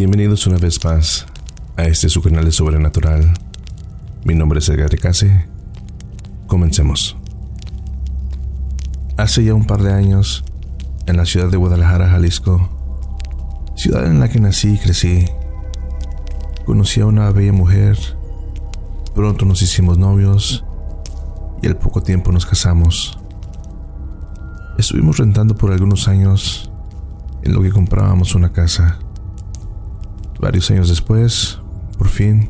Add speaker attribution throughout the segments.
Speaker 1: Bienvenidos una vez más a este su canal de Sobrenatural. Mi nombre es Edgar Case. Comencemos. Hace ya un par de años, en la ciudad de Guadalajara, Jalisco, ciudad en la que nací y crecí, conocí a una bella mujer, pronto nos hicimos novios y al poco tiempo nos casamos. Estuvimos rentando por algunos años en lo que comprábamos una casa. Varios años después, por fin,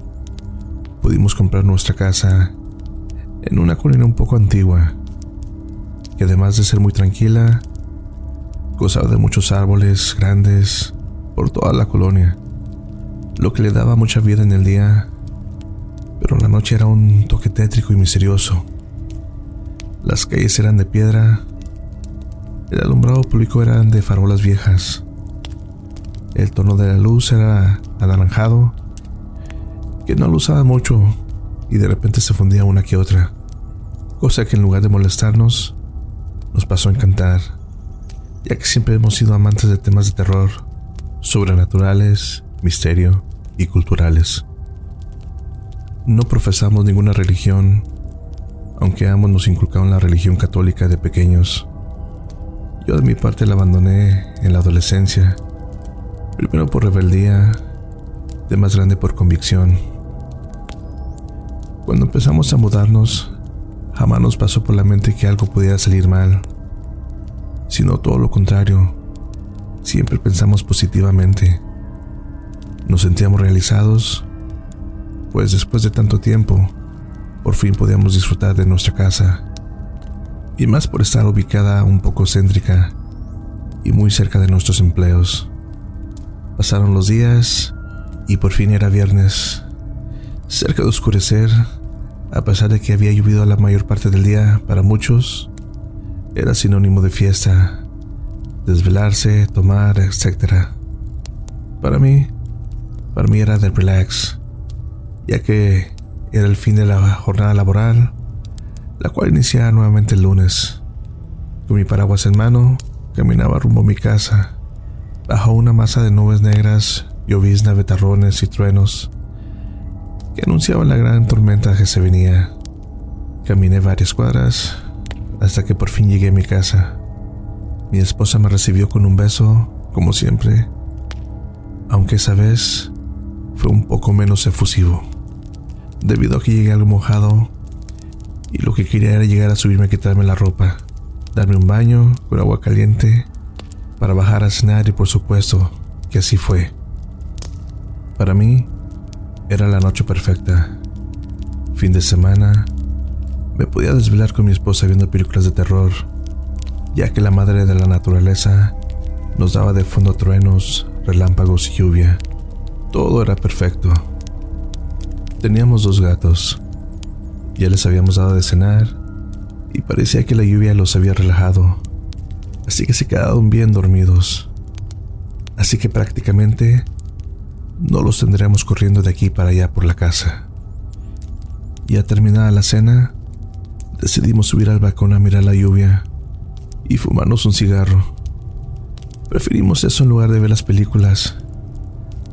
Speaker 1: pudimos comprar nuestra casa en una colina un poco antigua, que además de ser muy tranquila, gozaba de muchos árboles grandes por toda la colonia, lo que le daba mucha vida en el día, pero la noche era un toque tétrico y misterioso. Las calles eran de piedra, el alumbrado público eran de farolas viejas, el tono de la luz era anaranjado, que no lo usaba mucho y de repente se fundía una que otra, cosa que en lugar de molestarnos, nos pasó a encantar, ya que siempre hemos sido amantes de temas de terror, sobrenaturales, misterio y culturales. No profesamos ninguna religión, aunque ambos nos inculcaron la religión católica de pequeños. Yo de mi parte la abandoné en la adolescencia Primero por rebeldía, de más grande por convicción. Cuando empezamos a mudarnos, jamás nos pasó por la mente que algo pudiera salir mal, sino todo lo contrario. Siempre pensamos positivamente. Nos sentíamos realizados, pues después de tanto tiempo, por fin podíamos disfrutar de nuestra casa. Y más por estar ubicada un poco céntrica y muy cerca de nuestros empleos. Pasaron los días y por fin era viernes. Cerca de oscurecer, a pesar de que había llovido la mayor parte del día, para muchos era sinónimo de fiesta, desvelarse, tomar, etc. Para mí, para mí era de relax, ya que era el fin de la jornada laboral, la cual iniciaba nuevamente el lunes. Con mi paraguas en mano, caminaba rumbo a mi casa bajo una masa de nubes negras, llovizna, betarrones y truenos que anunciaban la gran tormenta que se venía. Caminé varias cuadras hasta que por fin llegué a mi casa. Mi esposa me recibió con un beso, como siempre, aunque esa vez fue un poco menos efusivo, debido a que llegué algo mojado y lo que quería era llegar a subirme a quitarme la ropa, darme un baño con agua caliente para bajar a cenar y por supuesto que así fue. Para mí era la noche perfecta. Fin de semana, me podía desvelar con mi esposa viendo películas de terror, ya que la madre de la naturaleza nos daba de fondo truenos, relámpagos y lluvia. Todo era perfecto. Teníamos dos gatos. Ya les habíamos dado de cenar y parecía que la lluvia los había relajado así que se quedaron bien dormidos. Así que prácticamente no los tendremos corriendo de aquí para allá por la casa. Ya terminada la cena, decidimos subir al balcón a mirar la lluvia y fumarnos un cigarro. Preferimos eso en lugar de ver las películas.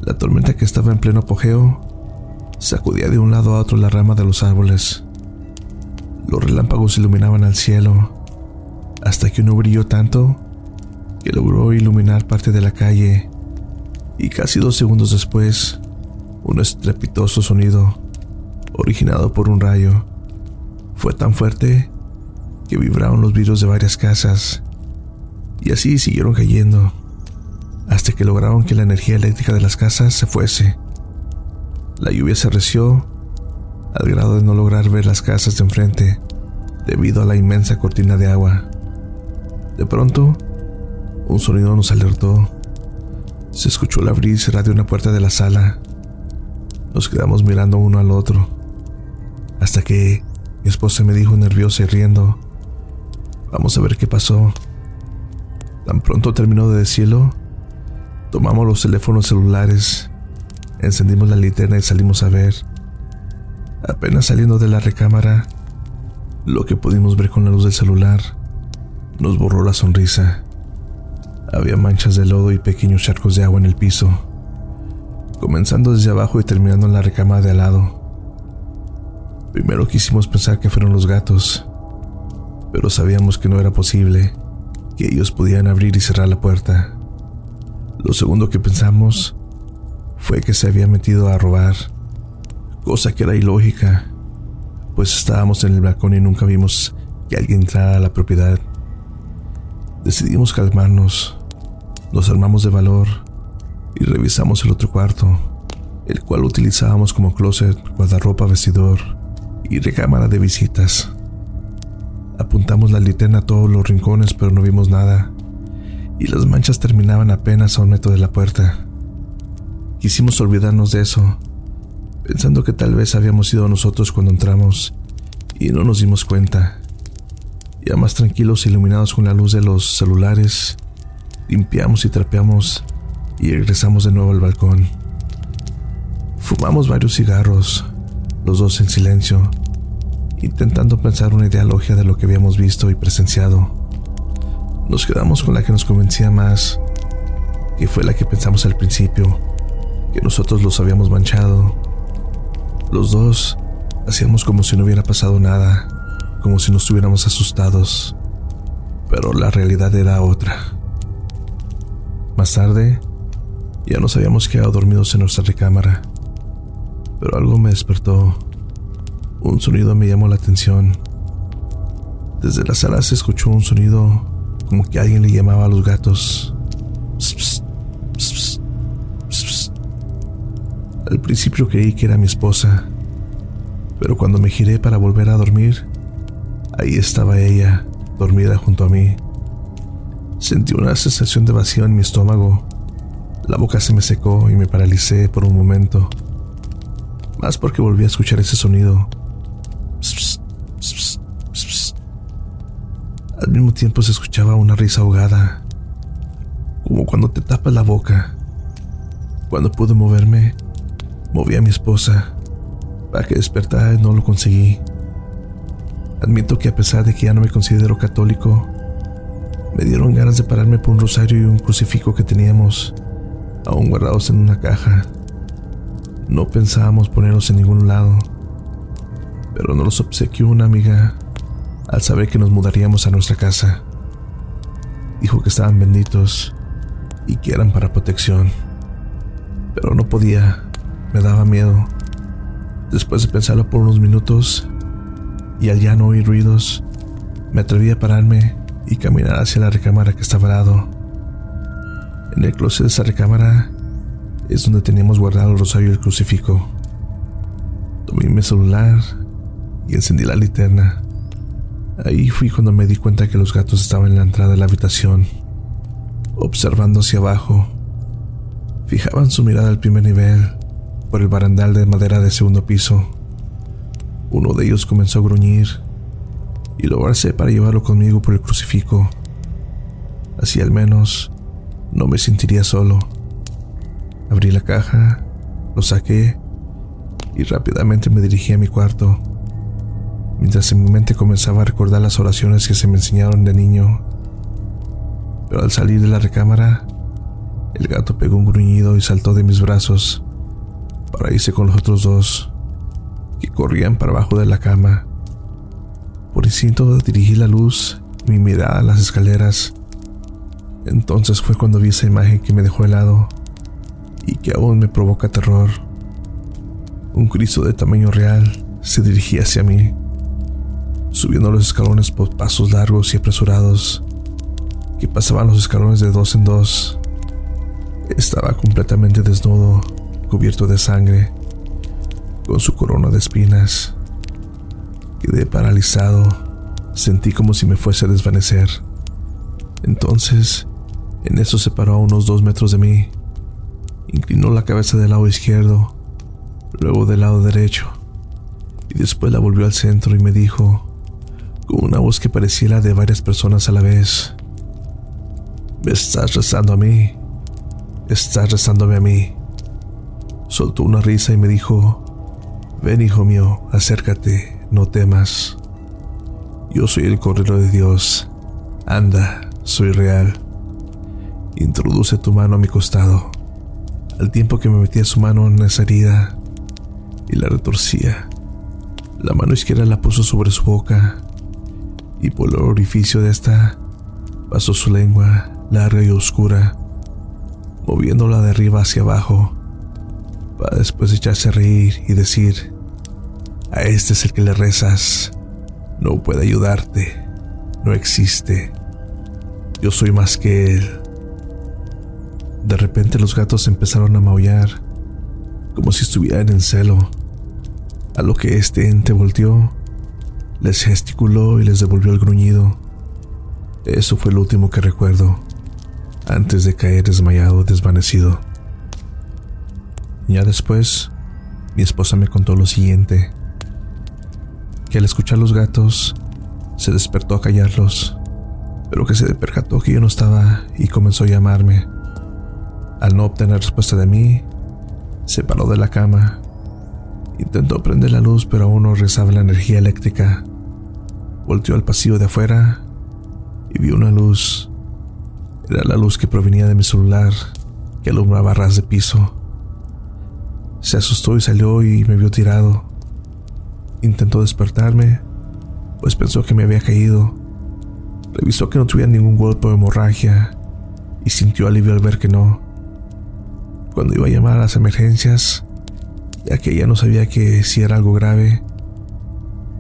Speaker 1: La tormenta que estaba en pleno apogeo sacudía de un lado a otro la rama de los árboles. Los relámpagos iluminaban al cielo hasta que uno brilló tanto que logró iluminar parte de la calle y casi dos segundos después, un estrepitoso sonido, originado por un rayo, fue tan fuerte que vibraron los vidrios de varias casas y así siguieron cayendo hasta que lograron que la energía eléctrica de las casas se fuese. La lluvia se reció al grado de no lograr ver las casas de enfrente debido a la inmensa cortina de agua. De pronto, un sonido nos alertó. Se escuchó el abrir y cerrar de una puerta de la sala. Nos quedamos mirando uno al otro, hasta que mi esposa me dijo nerviosa y riendo, vamos a ver qué pasó. Tan pronto terminó de decirlo, tomamos los teléfonos celulares, encendimos la linterna y salimos a ver. Apenas saliendo de la recámara, lo que pudimos ver con la luz del celular nos borró la sonrisa. Había manchas de lodo y pequeños charcos de agua en el piso. comenzando desde abajo y terminando en la recámara de al lado. Primero quisimos pensar que fueron los gatos, pero sabíamos que no era posible, que ellos podían abrir y cerrar la puerta. Lo segundo que pensamos fue que se había metido a robar, cosa que era ilógica, pues estábamos en el balcón y nunca vimos que alguien entrara a la propiedad. Decidimos calmarnos, nos armamos de valor y revisamos el otro cuarto, el cual utilizábamos como closet, guardarropa, vestidor y recámara de visitas. Apuntamos la linterna a todos los rincones, pero no vimos nada, y las manchas terminaban apenas a un metro de la puerta. Quisimos olvidarnos de eso, pensando que tal vez habíamos sido nosotros cuando entramos y no nos dimos cuenta. Ya más tranquilos iluminados con la luz de los celulares, limpiamos y trapeamos y regresamos de nuevo al balcón. Fumamos varios cigarros, los dos en silencio, intentando pensar una idea lógica de lo que habíamos visto y presenciado. Nos quedamos con la que nos convencía más, que fue la que pensamos al principio, que nosotros los habíamos manchado. Los dos hacíamos como si no hubiera pasado nada, como si no estuviéramos asustados, pero la realidad era otra. Más tarde, ya nos habíamos quedado dormidos en nuestra recámara, pero algo me despertó. Un sonido me llamó la atención. Desde la sala se escuchó un sonido como que alguien le llamaba a los gatos. Al principio creí que era mi esposa, pero cuando me giré para volver a dormir, ahí estaba ella, dormida junto a mí. Sentí una sensación de vacío en mi estómago la boca se me secó y me paralicé por un momento. Más porque volví a escuchar ese sonido. Al mismo tiempo se escuchaba una risa ahogada, como cuando te tapas la boca. Cuando pude moverme, moví a mi esposa para que despertara y no lo conseguí. Admito que a pesar de que ya no me considero católico, me dieron ganas de pararme por un rosario y un crucifijo que teníamos aún guardados en una caja. No pensábamos ponerlos en ningún lado, pero nos los obsequió una amiga al saber que nos mudaríamos a nuestra casa. Dijo que estaban benditos y que eran para protección, pero no podía, me daba miedo. Después de pensarlo por unos minutos y al ya no oír ruidos, me atreví a pararme y caminar hacia la recámara que estaba al lado. En el closet de esa recámara es donde teníamos guardado el rosario y el crucifijo. Tomé mi celular y encendí la linterna. Ahí fui cuando me di cuenta que los gatos estaban en la entrada de la habitación, observando hacia abajo. Fijaban su mirada al primer nivel, por el barandal de madera de segundo piso. Uno de ellos comenzó a gruñir y lo abracé para llevarlo conmigo por el crucifijo. Así al menos no me sentiría solo. Abrí la caja, lo saqué y rápidamente me dirigí a mi cuarto, mientras en mi mente comenzaba a recordar las oraciones que se me enseñaron de niño. Pero al salir de la recámara, el gato pegó un gruñido y saltó de mis brazos para irse con los otros dos, que corrían para abajo de la cama. Por instinto dirigí la luz y mi mirada a las escaleras entonces fue cuando vi esa imagen que me dejó helado y que aún me provoca terror. Un Cristo de tamaño real se dirigía hacia mí, subiendo los escalones por pasos largos y apresurados, que pasaban los escalones de dos en dos. Estaba completamente desnudo, cubierto de sangre, con su corona de espinas. Quedé paralizado, sentí como si me fuese a desvanecer. Entonces en eso se paró a unos dos metros de mí. Inclinó la cabeza del lado izquierdo, luego del lado derecho, y después la volvió al centro y me dijo, con una voz que parecía la de varias personas a la vez, ¿me estás rezando a mí? ¿Estás rezándome a mí? Soltó una risa y me dijo, ven hijo mío, acércate, no temas. Yo soy el Cordero de Dios. Anda, soy real. Introduce tu mano a mi costado. al tiempo que me metía su mano en esa herida y la retorcía. La mano izquierda la puso sobre su boca y por el orificio de esta pasó su lengua larga y oscura, moviéndola de arriba hacia abajo, para después echarse a reír y decir, a este es el que le rezas, no puede ayudarte, no existe, yo soy más que él. De repente los gatos empezaron a maullar, como si estuvieran en celo, a lo que este ente volteó, les gesticuló y les devolvió el gruñido. Eso fue lo último que recuerdo, antes de caer desmayado, desvanecido. Ya después, mi esposa me contó lo siguiente que al escuchar los gatos se despertó a callarlos, pero que se percató que yo no estaba y comenzó a llamarme. Al no obtener respuesta de mí, se paró de la cama. Intentó prender la luz, pero aún no rezaba la energía eléctrica. Volteó al pasillo de afuera y vio una luz. Era la luz que provenía de mi celular, que alumbraba ras de piso. Se asustó y salió y me vio tirado. Intentó despertarme, pues pensó que me había caído. Revisó que no tuviera ningún golpe o hemorragia y sintió alivio al ver que no. Cuando iba a llamar a las emergencias, ya que ella no sabía que si era algo grave,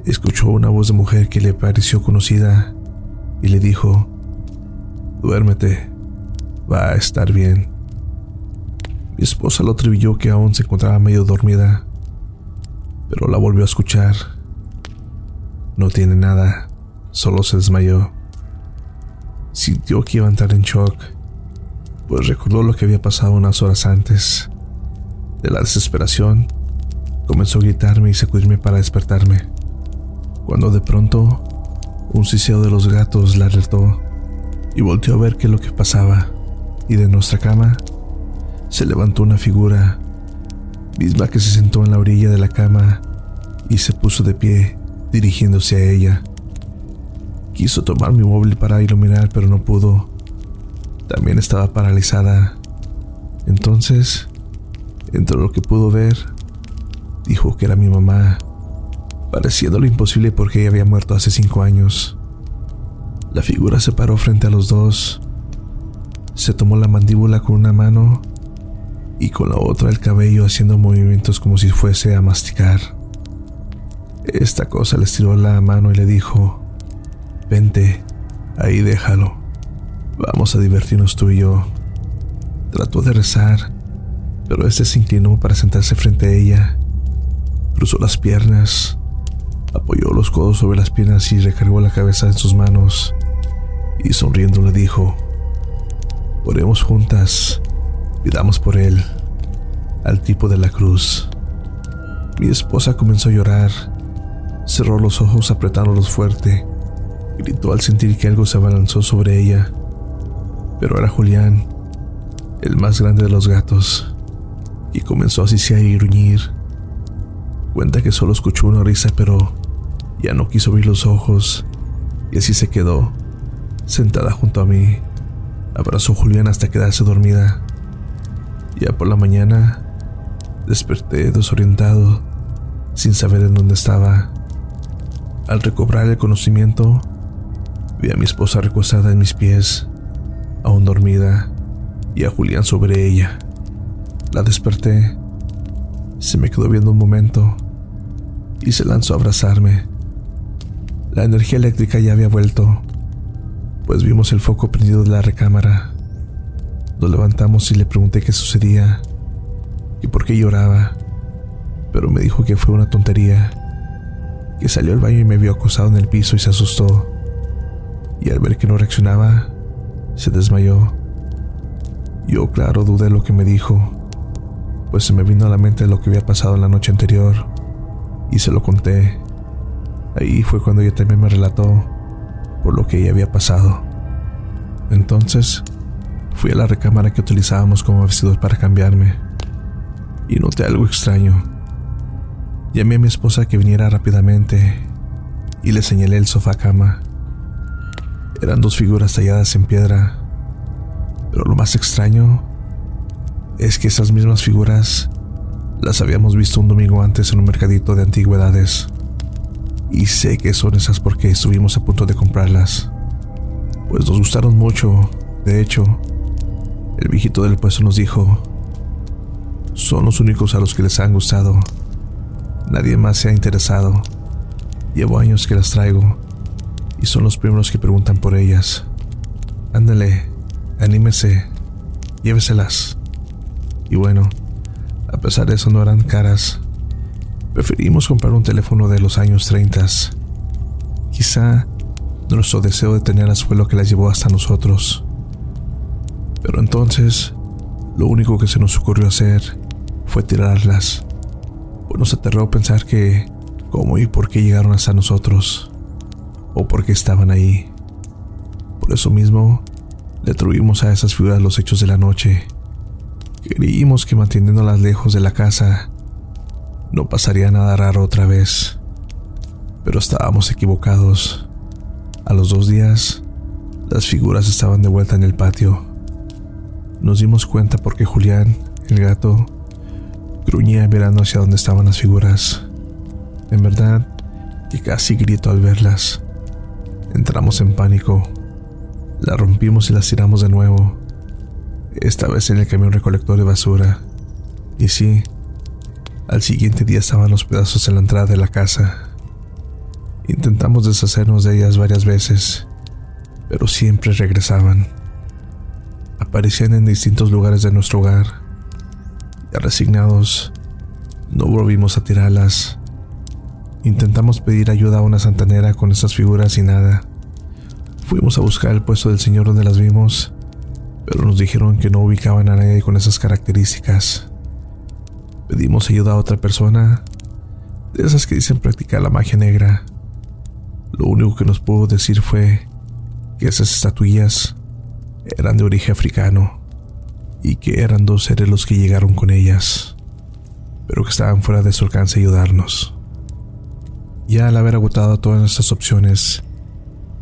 Speaker 1: escuchó una voz de mujer que le pareció conocida y le dijo, duérmete, va a estar bien. Mi esposa lo atribuyó que aún se encontraba medio dormida pero la volvió a escuchar. No tiene nada, solo se desmayó. Sintió que iba a entrar en shock, pues recordó lo que había pasado unas horas antes. De la desesperación, comenzó a gritarme y sacudirme para despertarme, cuando de pronto un siseo de los gatos la alertó y volteó a ver qué es lo que pasaba, y de nuestra cama se levantó una figura misma que se sentó en la orilla de la cama y se puso de pie, dirigiéndose a ella. Quiso tomar mi móvil para iluminar, pero no pudo. También estaba paralizada. Entonces, entre lo que pudo ver, dijo que era mi mamá, pareciendo lo imposible porque ella había muerto hace cinco años. La figura se paró frente a los dos, se tomó la mandíbula con una mano y con la otra el cabello haciendo movimientos como si fuese a masticar. Esta cosa le estiró la mano y le dijo, vente, ahí déjalo, vamos a divertirnos tú y yo. Trató de rezar, pero este se inclinó para sentarse frente a ella. Cruzó las piernas, apoyó los codos sobre las piernas y recargó la cabeza en sus manos. Y sonriendo le dijo, oremos juntas Pidamos por él, al tipo de la cruz. Mi esposa comenzó a llorar, cerró los ojos apretándolos fuerte, gritó al sentir que algo se abalanzó sobre ella. Pero era Julián, el más grande de los gatos, y comenzó a sisear y gruñir. Cuenta que solo escuchó una risa, pero ya no quiso abrir los ojos, y así se quedó, sentada junto a mí. Abrazó a Julián hasta quedarse dormida. Ya por la mañana desperté desorientado, sin saber en dónde estaba. Al recobrar el conocimiento, vi a mi esposa recostada en mis pies, aún dormida, y a Julián sobre ella. La desperté, se me quedó viendo un momento y se lanzó a abrazarme. La energía eléctrica ya había vuelto, pues vimos el foco prendido de la recámara. Nos levantamos y le pregunté qué sucedía y por qué lloraba, pero me dijo que fue una tontería, que salió al baño y me vio acostado en el piso y se asustó, y al ver que no reaccionaba, se desmayó. Yo, claro, dudé lo que me dijo, pues se me vino a la mente lo que había pasado en la noche anterior, y se lo conté. Ahí fue cuando ella también me relató por lo que ella había pasado. Entonces, Fui a la recámara que utilizábamos como vestidos para cambiarme y noté algo extraño. Llamé a mi esposa que viniera rápidamente y le señalé el sofá cama. Eran dos figuras talladas en piedra, pero lo más extraño es que esas mismas figuras las habíamos visto un domingo antes en un mercadito de antigüedades. Y sé que son esas porque estuvimos a punto de comprarlas. Pues nos gustaron mucho. De hecho, el viejito del puesto nos dijo, son los únicos a los que les han gustado. Nadie más se ha interesado. Llevo años que las traigo y son los primeros que preguntan por ellas. Ándale, anímese, lléveselas. Y bueno, a pesar de eso no eran caras. Preferimos comprar un teléfono de los años 30. Quizá nuestro deseo de tenerlas fue lo que las llevó hasta nosotros. Pero entonces, lo único que se nos ocurrió hacer fue tirarlas. Pues nos aterró pensar que cómo y por qué llegaron hasta nosotros, o por qué estaban ahí. Por eso mismo, le atribuimos a esas figuras los hechos de la noche. Creímos que manteniéndolas lejos de la casa, no pasaría nada raro otra vez. Pero estábamos equivocados. A los dos días, las figuras estaban de vuelta en el patio. Nos dimos cuenta porque Julián, el gato, gruñía mirando hacia donde estaban las figuras. En verdad, que casi grito al verlas. Entramos en pánico. La rompimos y las tiramos de nuevo. Esta vez en el camión recolector de basura. Y sí, al siguiente día estaban los pedazos en la entrada de la casa. Intentamos deshacernos de ellas varias veces, pero siempre regresaban. Aparecían en distintos lugares de nuestro hogar. Ya resignados, no volvimos a tirarlas. Intentamos pedir ayuda a una santanera con esas figuras y nada. Fuimos a buscar el puesto del señor donde las vimos, pero nos dijeron que no ubicaban a nadie con esas características. Pedimos ayuda a otra persona, de esas que dicen practicar la magia negra. Lo único que nos pudo decir fue que esas estatuillas eran de origen africano y que eran dos seres los que llegaron con ellas, pero que estaban fuera de su alcance ayudarnos. Ya al haber agotado todas nuestras opciones,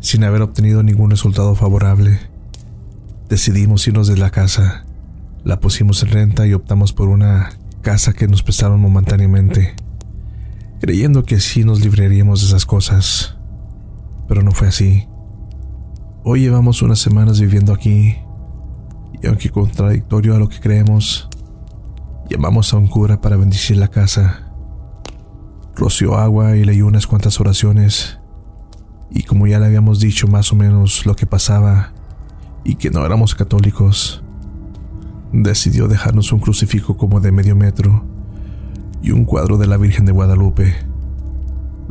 Speaker 1: sin haber obtenido ningún resultado favorable, decidimos irnos de la casa. La pusimos en renta y optamos por una casa que nos prestaron momentáneamente, creyendo que así nos libraríamos de esas cosas. Pero no fue así. Hoy llevamos unas semanas viviendo aquí, y aunque contradictorio a lo que creemos, llamamos a un cura para bendecir la casa roció agua y leyó unas cuantas oraciones. Y como ya le habíamos dicho más o menos lo que pasaba y que no éramos católicos, decidió dejarnos un crucifijo como de medio metro y un cuadro de la Virgen de Guadalupe.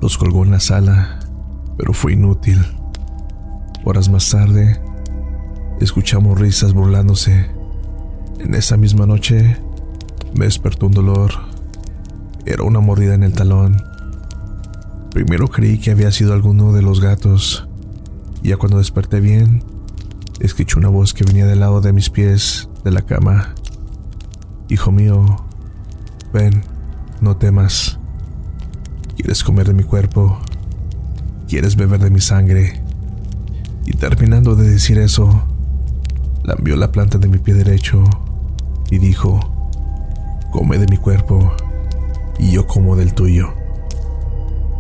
Speaker 1: Los colgó en la sala, pero fue inútil. Horas más tarde, escuchamos risas burlándose. En esa misma noche, me despertó un dolor era una mordida en el talón. Primero creí que había sido alguno de los gatos. Ya cuando desperté bien, escuché una voz que venía del lado de mis pies de la cama. Hijo mío, ven, no temas. ¿Quieres comer de mi cuerpo? ¿Quieres beber de mi sangre? Y terminando de decir eso, lambió la planta de mi pie derecho y dijo, come de mi cuerpo y yo como del tuyo.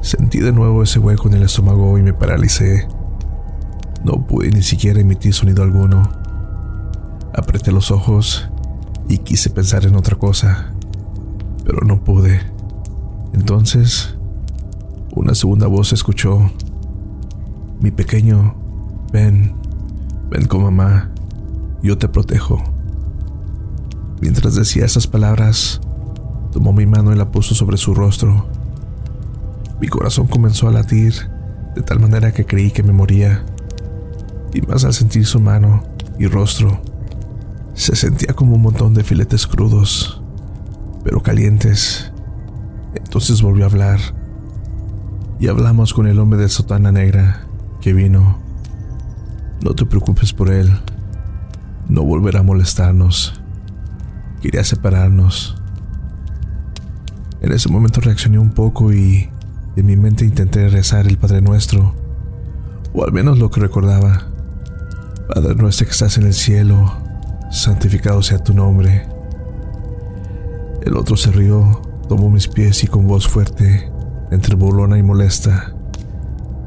Speaker 1: Sentí de nuevo ese hueco en el estómago y me paralicé. No pude ni siquiera emitir sonido alguno. Apreté los ojos y quise pensar en otra cosa, pero no pude. Entonces, una segunda voz escuchó. Mi pequeño, ven, ven con mamá, yo te protejo. Mientras decía esas palabras, Tomó mi mano y la puso sobre su rostro. Mi corazón comenzó a latir de tal manera que creí que me moría. Y más al sentir su mano y rostro, se sentía como un montón de filetes crudos, pero calientes. Entonces volvió a hablar. Y hablamos con el hombre de sotana negra que vino. No te preocupes por él. No volverá a molestarnos. Quería separarnos. En ese momento reaccioné un poco y en mi mente intenté rezar el Padre Nuestro, o al menos lo que recordaba. Padre nuestro que estás en el cielo, santificado sea tu nombre. El otro se rió, tomó mis pies y con voz fuerte, entre bolona y molesta,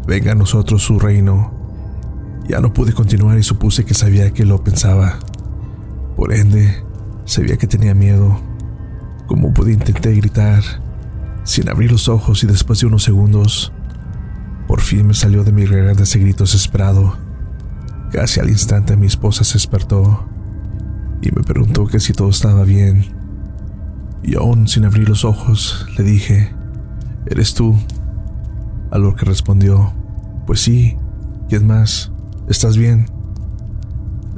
Speaker 1: venga a nosotros su reino. Ya no pude continuar y supuse que sabía que lo pensaba. Por ende, sabía que tenía miedo. Como pude intenté gritar, sin abrir los ojos y después de unos segundos, por fin me salió de mi garganta ese grito desesperado. Casi al instante mi esposa se despertó y me preguntó que si todo estaba bien. Y aún sin abrir los ojos, le dije, ¿eres tú? A lo que respondió, pues sí, ¿quién más? ¿Estás bien?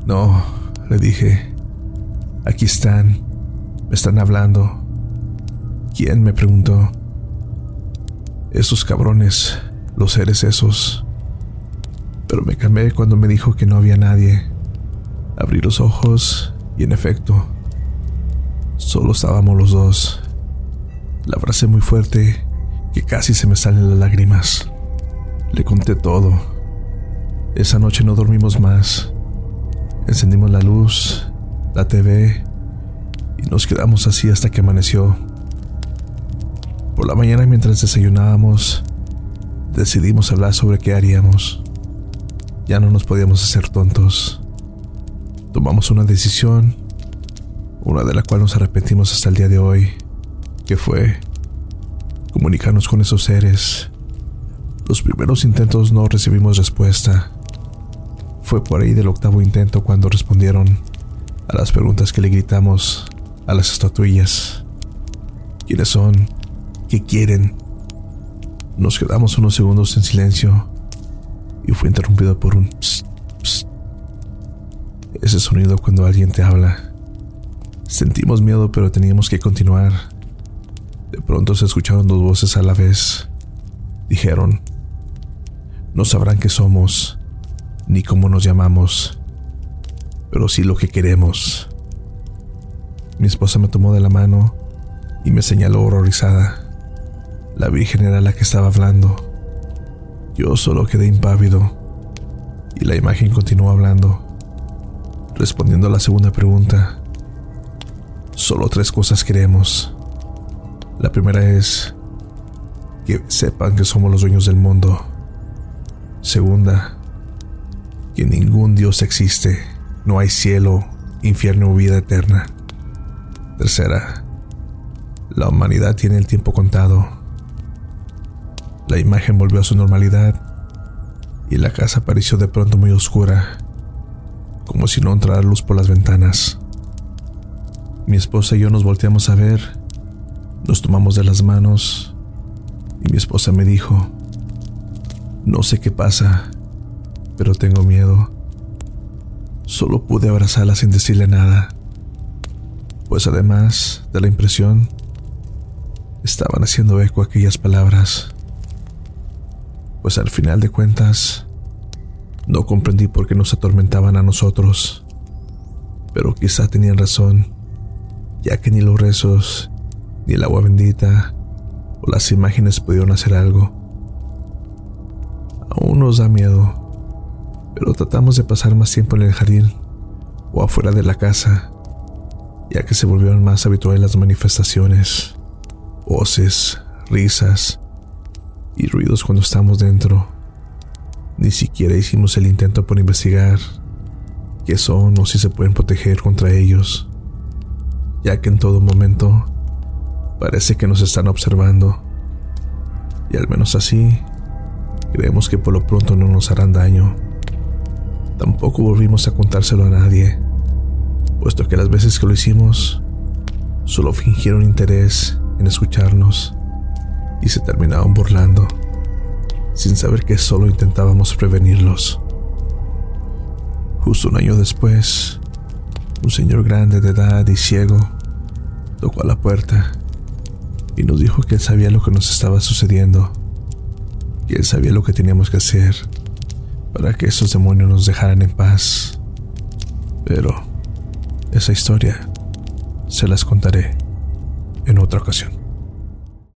Speaker 1: No, le dije, aquí están, me están hablando. ¿Quién? me preguntó. Esos cabrones, los seres esos pero me calmé cuando me dijo que no había nadie. Abrí los ojos y en efecto, solo estábamos los dos. La abracé muy fuerte que casi se me salen las lágrimas. Le conté todo. Esa noche no dormimos más. Encendimos la luz, la TV y nos quedamos así hasta que amaneció. Por la mañana mientras desayunábamos, decidimos hablar sobre qué haríamos. Ya no nos podíamos hacer tontos. Tomamos una decisión, una de la cual nos arrepentimos hasta el día de hoy, que fue comunicarnos con esos seres. Los primeros intentos no recibimos respuesta. Fue por ahí del octavo intento cuando respondieron a las preguntas que le gritamos a las estatuillas. ¿Quiénes son? ¿Qué quieren? Nos quedamos unos segundos en silencio y fue interrumpido por un psst, psst. Ese sonido cuando alguien te habla. Sentimos miedo, pero teníamos que continuar. De pronto se escucharon dos voces a la vez. Dijeron, no sabrán qué somos, ni cómo nos llamamos, pero sí lo que queremos. Mi esposa me tomó de la mano y me señaló horrorizada. La Virgen era la que estaba hablando. Yo solo quedé impávido y la imagen continuó hablando, respondiendo a la segunda pregunta. Solo tres cosas queremos. La primera es que sepan que somos los dueños del mundo. Segunda, que ningún Dios existe, no hay cielo, infierno o vida eterna. Tercera, la humanidad tiene el tiempo contado la imagen volvió a su normalidad y la casa pareció de pronto muy oscura, como si no entrara luz por las ventanas. Mi esposa y yo nos volteamos a ver, nos tomamos de las manos y mi esposa me dijo, no sé qué pasa, pero tengo miedo. Solo pude abrazarla sin decirle nada, pues además de la impresión, estaban haciendo eco aquellas palabras pues al final de cuentas no comprendí por qué nos atormentaban a nosotros, pero quizá tenían razón, ya que ni los rezos, ni el agua bendita o las imágenes pudieron hacer algo. Aún nos da miedo, pero tratamos de pasar más tiempo en el jardín o afuera de la casa, ya que se volvieron más habituales las manifestaciones, voces, risas y ruidos cuando estamos dentro. Ni siquiera hicimos el intento por investigar qué son o si se pueden proteger contra ellos, ya que en todo momento parece que nos están observando. Y al menos así, creemos que por lo pronto no nos harán daño. Tampoco volvimos a contárselo a nadie, puesto que las veces que lo hicimos, solo fingieron interés en escucharnos y se terminaban burlando, sin saber que solo intentábamos prevenirlos. Justo un año después, un señor grande de edad y ciego tocó a la puerta y nos dijo que él sabía lo que nos estaba sucediendo, que él sabía lo que teníamos que hacer para que esos demonios nos dejaran en paz. Pero esa historia se las contaré en otra ocasión.